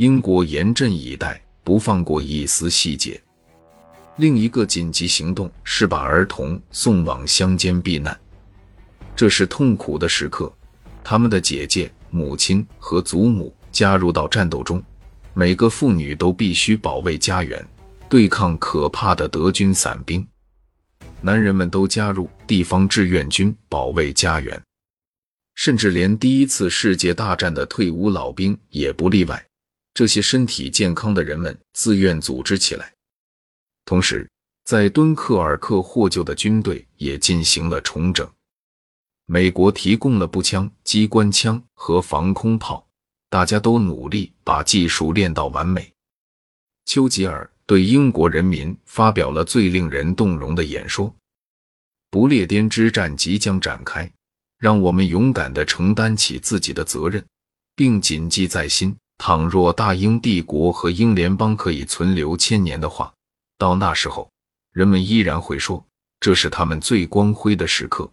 英国严阵以待，不放过一丝细节。另一个紧急行动是把儿童送往乡间避难，这是痛苦的时刻。他们的姐姐、母亲和祖母加入到战斗中，每个妇女都必须保卫家园，对抗可怕的德军伞兵。男人们都加入地方志愿军保卫家园，甚至连第一次世界大战的退伍老兵也不例外。这些身体健康的人们自愿组织起来，同时在敦刻尔克获救的军队也进行了重整。美国提供了步枪、机关枪和防空炮，大家都努力把技术练到完美。丘吉尔。对英国人民发表了最令人动容的演说：“不列颠之战即将展开，让我们勇敢地承担起自己的责任，并谨记在心。倘若大英帝国和英联邦可以存留千年的话，到那时候，人们依然会说这是他们最光辉的时刻。”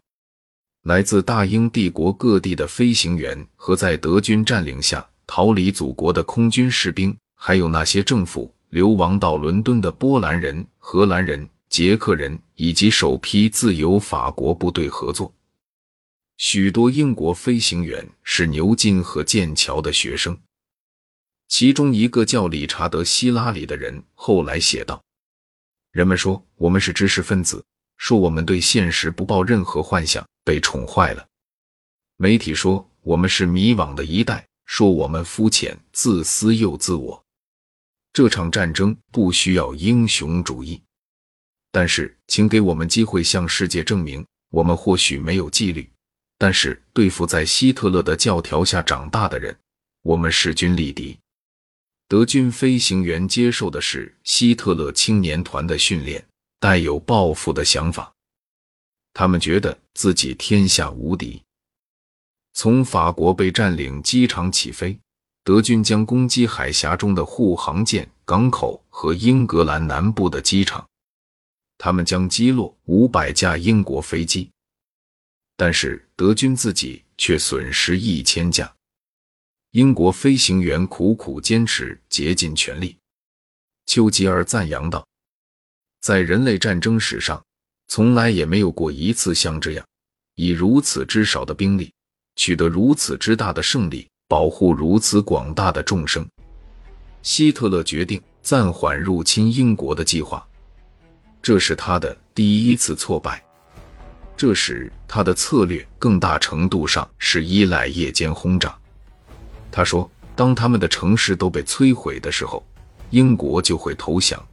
来自大英帝国各地的飞行员和在德军占领下逃离祖国的空军士兵，还有那些政府。流亡到伦敦的波兰人、荷兰人、捷克人以及首批自由法国部队合作。许多英国飞行员是牛津和剑桥的学生。其中一个叫理查德·希拉里的人后来写道：“人们说我们是知识分子，说我们对现实不抱任何幻想，被宠坏了。媒体说我们是迷惘的一代，说我们肤浅、自私又自我。”这场战争不需要英雄主义，但是请给我们机会向世界证明，我们或许没有纪律，但是对付在希特勒的教条下长大的人，我们势均力敌。德军飞行员接受的是希特勒青年团的训练，带有报复的想法，他们觉得自己天下无敌。从法国被占领机场起飞。德军将攻击海峡中的护航舰、港口和英格兰南部的机场，他们将击落五百架英国飞机，但是德军自己却损失一千架。英国飞行员苦苦坚持，竭尽全力。丘吉尔赞扬道：“在人类战争史上，从来也没有过一次像这样，以如此之少的兵力，取得如此之大的胜利。”保护如此广大的众生，希特勒决定暂缓入侵英国的计划，这是他的第一次挫败。这时，他的策略更大程度上是依赖夜间轰炸。他说：“当他们的城市都被摧毁的时候，英国就会投降。”